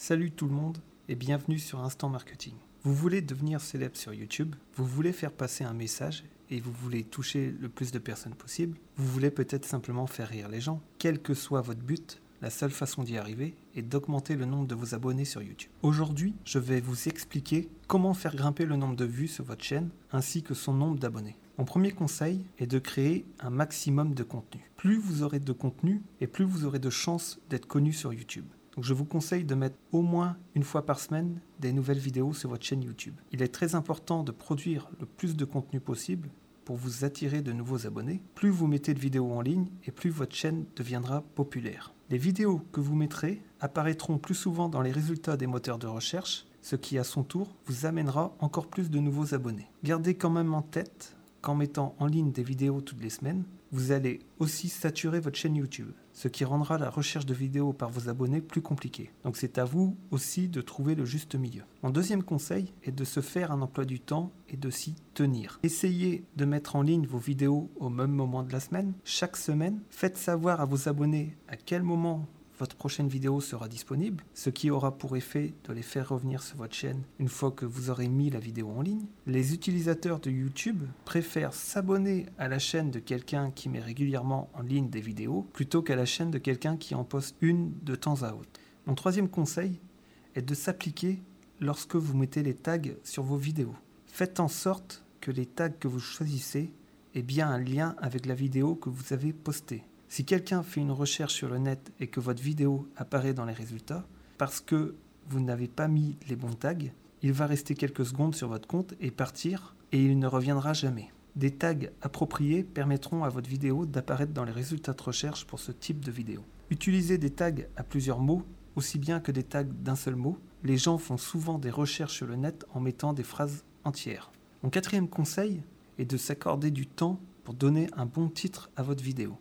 Salut tout le monde et bienvenue sur Instant Marketing. Vous voulez devenir célèbre sur YouTube, vous voulez faire passer un message et vous voulez toucher le plus de personnes possible, vous voulez peut-être simplement faire rire les gens. Quel que soit votre but, la seule façon d'y arriver est d'augmenter le nombre de vos abonnés sur YouTube. Aujourd'hui, je vais vous expliquer comment faire grimper le nombre de vues sur votre chaîne ainsi que son nombre d'abonnés. Mon premier conseil est de créer un maximum de contenu. Plus vous aurez de contenu et plus vous aurez de chances d'être connu sur YouTube. Je vous conseille de mettre au moins une fois par semaine des nouvelles vidéos sur votre chaîne YouTube. Il est très important de produire le plus de contenu possible pour vous attirer de nouveaux abonnés. Plus vous mettez de vidéos en ligne et plus votre chaîne deviendra populaire. Les vidéos que vous mettrez apparaîtront plus souvent dans les résultats des moteurs de recherche, ce qui à son tour vous amènera encore plus de nouveaux abonnés. Gardez quand même en tête qu'en mettant en ligne des vidéos toutes les semaines, vous allez aussi saturer votre chaîne YouTube, ce qui rendra la recherche de vidéos par vos abonnés plus compliquée. Donc c'est à vous aussi de trouver le juste milieu. Mon deuxième conseil est de se faire un emploi du temps et de s'y tenir. Essayez de mettre en ligne vos vidéos au même moment de la semaine. Chaque semaine, faites savoir à vos abonnés à quel moment votre prochaine vidéo sera disponible, ce qui aura pour effet de les faire revenir sur votre chaîne une fois que vous aurez mis la vidéo en ligne. Les utilisateurs de YouTube préfèrent s'abonner à la chaîne de quelqu'un qui met régulièrement en ligne des vidéos plutôt qu'à la chaîne de quelqu'un qui en poste une de temps à autre. Mon troisième conseil est de s'appliquer lorsque vous mettez les tags sur vos vidéos. Faites en sorte que les tags que vous choisissez aient bien un lien avec la vidéo que vous avez postée. Si quelqu'un fait une recherche sur le net et que votre vidéo apparaît dans les résultats, parce que vous n'avez pas mis les bons tags, il va rester quelques secondes sur votre compte et partir, et il ne reviendra jamais. Des tags appropriés permettront à votre vidéo d'apparaître dans les résultats de recherche pour ce type de vidéo. Utilisez des tags à plusieurs mots, aussi bien que des tags d'un seul mot. Les gens font souvent des recherches sur le net en mettant des phrases entières. Mon quatrième conseil est de s'accorder du temps pour donner un bon titre à votre vidéo.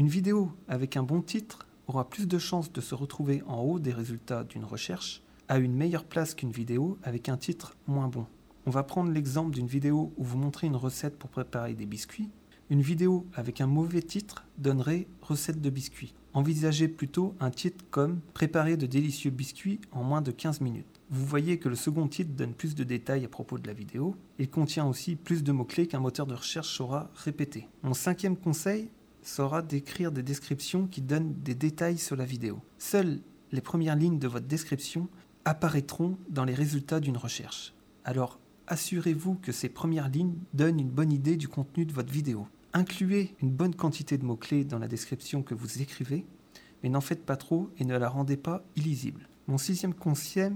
Une vidéo avec un bon titre aura plus de chances de se retrouver en haut des résultats d'une recherche à une meilleure place qu'une vidéo avec un titre moins bon. On va prendre l'exemple d'une vidéo où vous montrez une recette pour préparer des biscuits. Une vidéo avec un mauvais titre donnerait recette de biscuits. Envisagez plutôt un titre comme Préparer de délicieux biscuits en moins de 15 minutes. Vous voyez que le second titre donne plus de détails à propos de la vidéo. Il contient aussi plus de mots-clés qu'un moteur de recherche saura répéter. Mon cinquième conseil saura d'écrire des descriptions qui donnent des détails sur la vidéo. Seules les premières lignes de votre description apparaîtront dans les résultats d'une recherche. Alors assurez-vous que ces premières lignes donnent une bonne idée du contenu de votre vidéo. Incluez une bonne quantité de mots-clés dans la description que vous écrivez, mais n'en faites pas trop et ne la rendez pas illisible. Mon sixième conseil,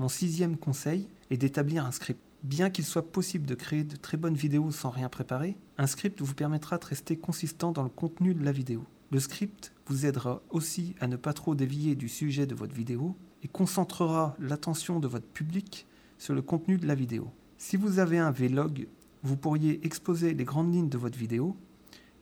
mon sixième conseil est d'établir un script. Bien qu'il soit possible de créer de très bonnes vidéos sans rien préparer, un script vous permettra de rester consistant dans le contenu de la vidéo. Le script vous aidera aussi à ne pas trop dévier du sujet de votre vidéo et concentrera l'attention de votre public sur le contenu de la vidéo. Si vous avez un vlog, vous pourriez exposer les grandes lignes de votre vidéo,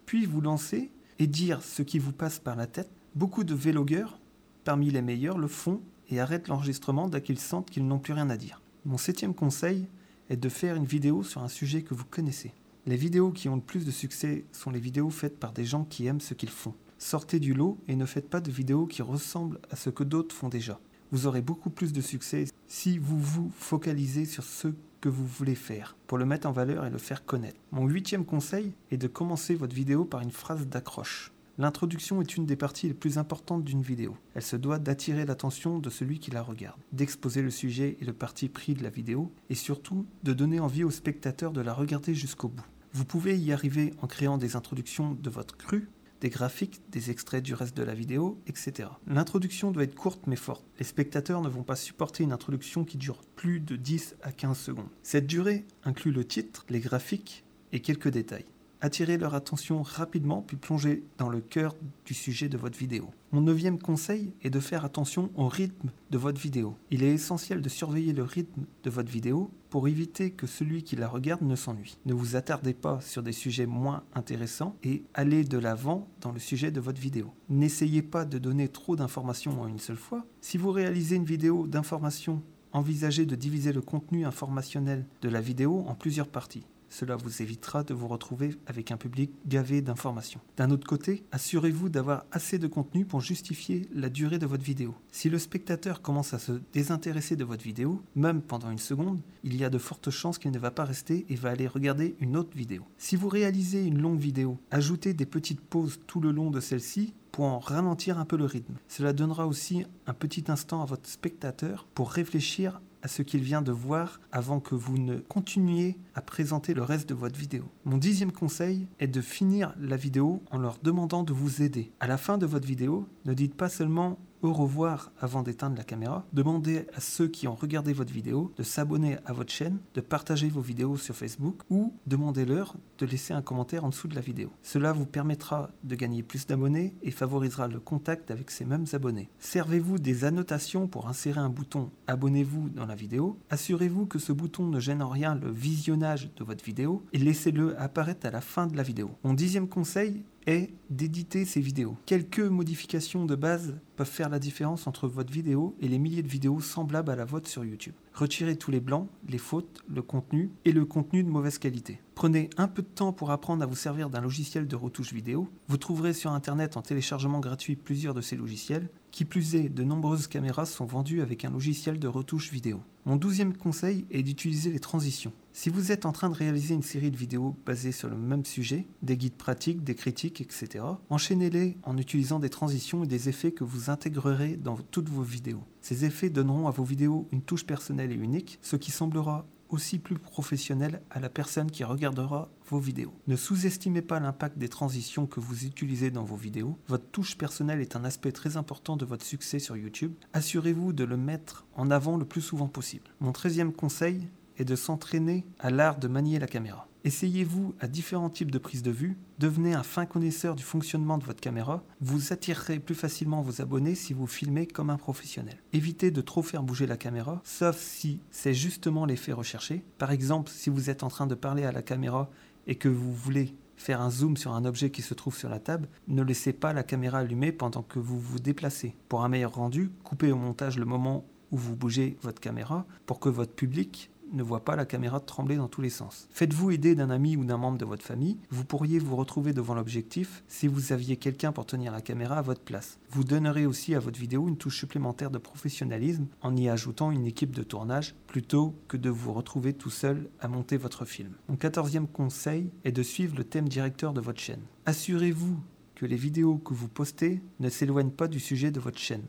puis vous lancer et dire ce qui vous passe par la tête. Beaucoup de vlogueurs, parmi les meilleurs, le font et arrêtent l'enregistrement dès qu'ils sentent qu'ils n'ont plus rien à dire. Mon septième conseil est de faire une vidéo sur un sujet que vous connaissez. Les vidéos qui ont le plus de succès sont les vidéos faites par des gens qui aiment ce qu'ils font. Sortez du lot et ne faites pas de vidéos qui ressemblent à ce que d'autres font déjà. Vous aurez beaucoup plus de succès si vous vous focalisez sur ce que vous voulez faire, pour le mettre en valeur et le faire connaître. Mon huitième conseil est de commencer votre vidéo par une phrase d'accroche. L'introduction est une des parties les plus importantes d'une vidéo. Elle se doit d'attirer l'attention de celui qui la regarde, d'exposer le sujet et le parti pris de la vidéo, et surtout de donner envie aux spectateurs de la regarder jusqu'au bout. Vous pouvez y arriver en créant des introductions de votre cru, des graphiques, des extraits du reste de la vidéo, etc. L'introduction doit être courte mais forte. Les spectateurs ne vont pas supporter une introduction qui dure plus de 10 à 15 secondes. Cette durée inclut le titre, les graphiques et quelques détails attirer leur attention rapidement puis plonger dans le cœur du sujet de votre vidéo. Mon neuvième conseil est de faire attention au rythme de votre vidéo. Il est essentiel de surveiller le rythme de votre vidéo pour éviter que celui qui la regarde ne s'ennuie. Ne vous attardez pas sur des sujets moins intéressants et allez de l'avant dans le sujet de votre vidéo. N'essayez pas de donner trop d'informations en une seule fois. Si vous réalisez une vidéo d'information envisagez de diviser le contenu informationnel de la vidéo en plusieurs parties. Cela vous évitera de vous retrouver avec un public gavé d'informations. D'un autre côté, assurez-vous d'avoir assez de contenu pour justifier la durée de votre vidéo. Si le spectateur commence à se désintéresser de votre vidéo, même pendant une seconde, il y a de fortes chances qu'il ne va pas rester et va aller regarder une autre vidéo. Si vous réalisez une longue vidéo, ajoutez des petites pauses tout le long de celle-ci pour en ralentir un peu le rythme. Cela donnera aussi un petit instant à votre spectateur pour réfléchir à ce qu'il vient de voir avant que vous ne continuiez à présenter le reste de votre vidéo. Mon dixième conseil est de finir la vidéo en leur demandant de vous aider. À la fin de votre vidéo, ne dites pas seulement au revoir avant d'éteindre la caméra. Demandez à ceux qui ont regardé votre vidéo de s'abonner à votre chaîne, de partager vos vidéos sur Facebook ou demandez-leur de laisser un commentaire en dessous de la vidéo. Cela vous permettra de gagner plus d'abonnés et favorisera le contact avec ces mêmes abonnés. Servez-vous des annotations pour insérer un bouton Abonnez-vous dans la vidéo. Assurez-vous que ce bouton ne gêne en rien le visionnage de votre vidéo et laissez-le apparaître à la fin de la vidéo. Mon dixième conseil est d'éditer ces vidéos. Quelques modifications de base peuvent faire la différence entre votre vidéo et les milliers de vidéos semblables à la vôtre sur YouTube. Retirez tous les blancs, les fautes, le contenu et le contenu de mauvaise qualité. Prenez un peu de temps pour apprendre à vous servir d'un logiciel de retouche vidéo. Vous trouverez sur Internet en téléchargement gratuit plusieurs de ces logiciels. Qui plus est, de nombreuses caméras sont vendues avec un logiciel de retouche vidéo. Mon douzième conseil est d'utiliser les transitions. Si vous êtes en train de réaliser une série de vidéos basées sur le même sujet, des guides pratiques, des critiques, etc., enchaînez-les en utilisant des transitions et des effets que vous intégrerez dans toutes vos vidéos. Ces effets donneront à vos vidéos une touche personnelle et unique, ce qui semblera aussi plus professionnel à la personne qui regardera vos vidéos. Ne sous-estimez pas l'impact des transitions que vous utilisez dans vos vidéos. Votre touche personnelle est un aspect très important de votre succès sur YouTube. Assurez-vous de le mettre en avant le plus souvent possible. Mon treizième conseil est de s'entraîner à l'art de manier la caméra. Essayez-vous à différents types de prises de vue, devenez un fin connaisseur du fonctionnement de votre caméra, vous attirerez plus facilement vos abonnés si vous filmez comme un professionnel. Évitez de trop faire bouger la caméra, sauf si c'est justement l'effet recherché. Par exemple, si vous êtes en train de parler à la caméra et que vous voulez faire un zoom sur un objet qui se trouve sur la table, ne laissez pas la caméra allumée pendant que vous vous déplacez. Pour un meilleur rendu, coupez au montage le moment où vous bougez votre caméra pour que votre public ne voit pas la caméra trembler dans tous les sens. Faites-vous aider d'un ami ou d'un membre de votre famille, vous pourriez vous retrouver devant l'objectif si vous aviez quelqu'un pour tenir la caméra à votre place. Vous donnerez aussi à votre vidéo une touche supplémentaire de professionnalisme en y ajoutant une équipe de tournage plutôt que de vous retrouver tout seul à monter votre film. Mon quatorzième conseil est de suivre le thème directeur de votre chaîne. Assurez-vous que les vidéos que vous postez ne s'éloignent pas du sujet de votre chaîne.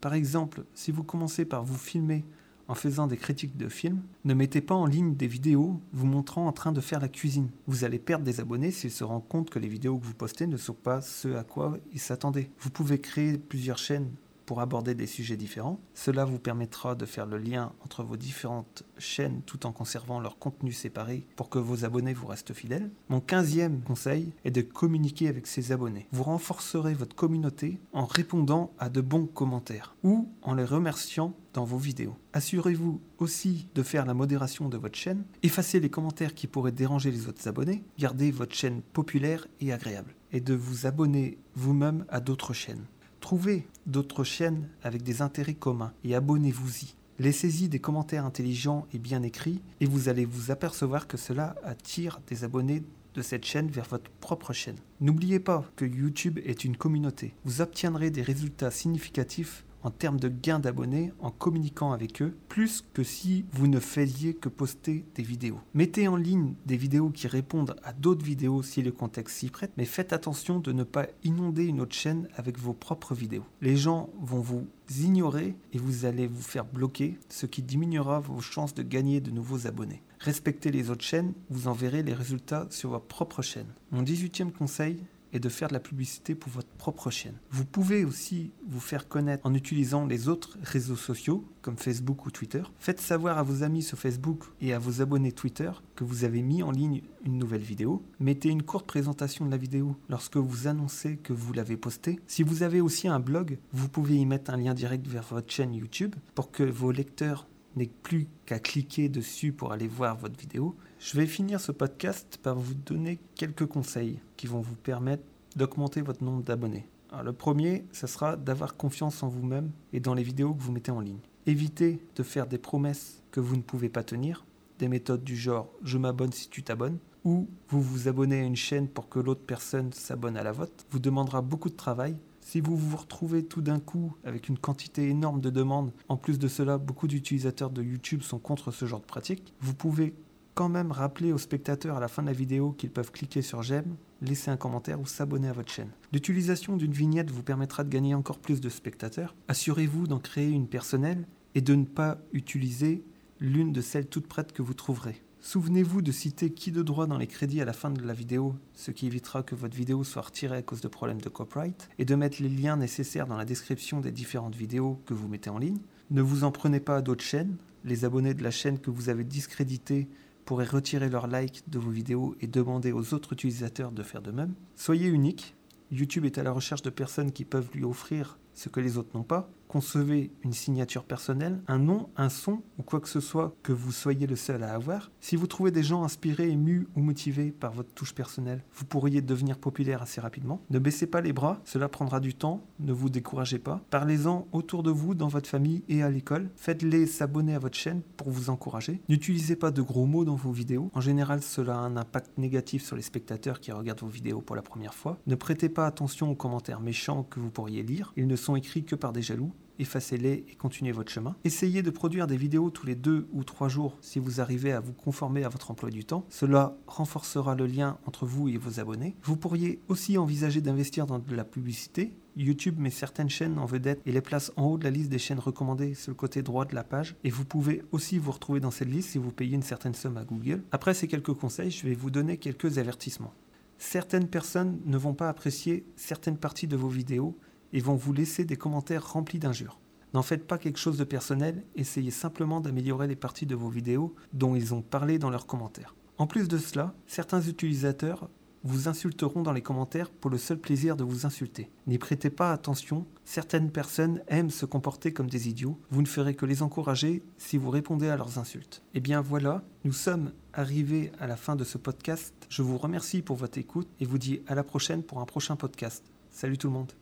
Par exemple, si vous commencez par vous filmer en faisant des critiques de films, ne mettez pas en ligne des vidéos vous montrant en train de faire la cuisine. Vous allez perdre des abonnés s'ils se rendent compte que les vidéos que vous postez ne sont pas ce à quoi ils s'attendaient. Vous pouvez créer plusieurs chaînes pour aborder des sujets différents. Cela vous permettra de faire le lien entre vos différentes chaînes tout en conservant leur contenu séparé pour que vos abonnés vous restent fidèles. Mon quinzième conseil est de communiquer avec ses abonnés. Vous renforcerez votre communauté en répondant à de bons commentaires ou en les remerciant dans vos vidéos. Assurez-vous aussi de faire la modération de votre chaîne, effacez les commentaires qui pourraient déranger les autres abonnés, gardez votre chaîne populaire et agréable, et de vous abonner vous-même à d'autres chaînes. Trouvez d'autres chaînes avec des intérêts communs et abonnez-vous-y. Laissez-y des commentaires intelligents et bien écrits et vous allez vous apercevoir que cela attire des abonnés de cette chaîne vers votre propre chaîne. N'oubliez pas que YouTube est une communauté. Vous obtiendrez des résultats significatifs en termes de gains d'abonnés en communiquant avec eux, plus que si vous ne faisiez que poster des vidéos. Mettez en ligne des vidéos qui répondent à d'autres vidéos si le contexte s'y prête, mais faites attention de ne pas inonder une autre chaîne avec vos propres vidéos. Les gens vont vous ignorer et vous allez vous faire bloquer, ce qui diminuera vos chances de gagner de nouveaux abonnés. Respectez les autres chaînes, vous en verrez les résultats sur votre propre chaîne. Mon 18e conseil, et de faire de la publicité pour votre propre chaîne. Vous pouvez aussi vous faire connaître en utilisant les autres réseaux sociaux comme Facebook ou Twitter. Faites savoir à vos amis sur Facebook et à vos abonnés Twitter que vous avez mis en ligne une nouvelle vidéo. Mettez une courte présentation de la vidéo lorsque vous annoncez que vous l'avez postée. Si vous avez aussi un blog, vous pouvez y mettre un lien direct vers votre chaîne YouTube pour que vos lecteurs n'aient plus qu'à cliquer dessus pour aller voir votre vidéo. Je vais finir ce podcast par vous donner quelques conseils qui vont vous permettre d'augmenter votre nombre d'abonnés. le premier, ce sera d'avoir confiance en vous-même et dans les vidéos que vous mettez en ligne. Évitez de faire des promesses que vous ne pouvez pas tenir, des méthodes du genre je m'abonne si tu t'abonnes, ou vous vous abonnez à une chaîne pour que l'autre personne s'abonne à la vôtre, vous demandera beaucoup de travail. Si vous vous retrouvez tout d'un coup avec une quantité énorme de demandes, en plus de cela, beaucoup d'utilisateurs de YouTube sont contre ce genre de pratique, vous pouvez quand même rappeler aux spectateurs à la fin de la vidéo qu'ils peuvent cliquer sur j'aime, laisser un commentaire ou s'abonner à votre chaîne. L'utilisation d'une vignette vous permettra de gagner encore plus de spectateurs. Assurez-vous d'en créer une personnelle et de ne pas utiliser l'une de celles toutes prêtes que vous trouverez. Souvenez-vous de citer qui de droit dans les crédits à la fin de la vidéo, ce qui évitera que votre vidéo soit retirée à cause de problèmes de copyright, et de mettre les liens nécessaires dans la description des différentes vidéos que vous mettez en ligne. Ne vous en prenez pas à d'autres chaînes. Les abonnés de la chaîne que vous avez discréditée pourraient retirer leur like de vos vidéos et demander aux autres utilisateurs de faire de même. Soyez unique. YouTube est à la recherche de personnes qui peuvent lui offrir ce que les autres n'ont pas. Concevez une signature personnelle, un nom, un son ou quoi que ce soit que vous soyez le seul à avoir. Si vous trouvez des gens inspirés, émus ou motivés par votre touche personnelle, vous pourriez devenir populaire assez rapidement. Ne baissez pas les bras, cela prendra du temps, ne vous découragez pas. Parlez-en autour de vous, dans votre famille et à l'école. Faites-les s'abonner à votre chaîne pour vous encourager. N'utilisez pas de gros mots dans vos vidéos. En général, cela a un impact négatif sur les spectateurs qui regardent vos vidéos pour la première fois. Ne prêtez pas attention aux commentaires méchants que vous pourriez lire. Ils ne sont écrits que par des jaloux effacez-les et continuez votre chemin. Essayez de produire des vidéos tous les deux ou trois jours si vous arrivez à vous conformer à votre emploi du temps. Cela renforcera le lien entre vous et vos abonnés. Vous pourriez aussi envisager d'investir dans de la publicité. YouTube met certaines chaînes en vedette et les place en haut de la liste des chaînes recommandées sur le côté droit de la page. Et vous pouvez aussi vous retrouver dans cette liste si vous payez une certaine somme à Google. Après ces quelques conseils, je vais vous donner quelques avertissements. Certaines personnes ne vont pas apprécier certaines parties de vos vidéos et vont vous laisser des commentaires remplis d'injures. N'en faites pas quelque chose de personnel, essayez simplement d'améliorer les parties de vos vidéos dont ils ont parlé dans leurs commentaires. En plus de cela, certains utilisateurs vous insulteront dans les commentaires pour le seul plaisir de vous insulter. N'y prêtez pas attention, certaines personnes aiment se comporter comme des idiots, vous ne ferez que les encourager si vous répondez à leurs insultes. Et eh bien voilà, nous sommes arrivés à la fin de ce podcast. Je vous remercie pour votre écoute et vous dis à la prochaine pour un prochain podcast. Salut tout le monde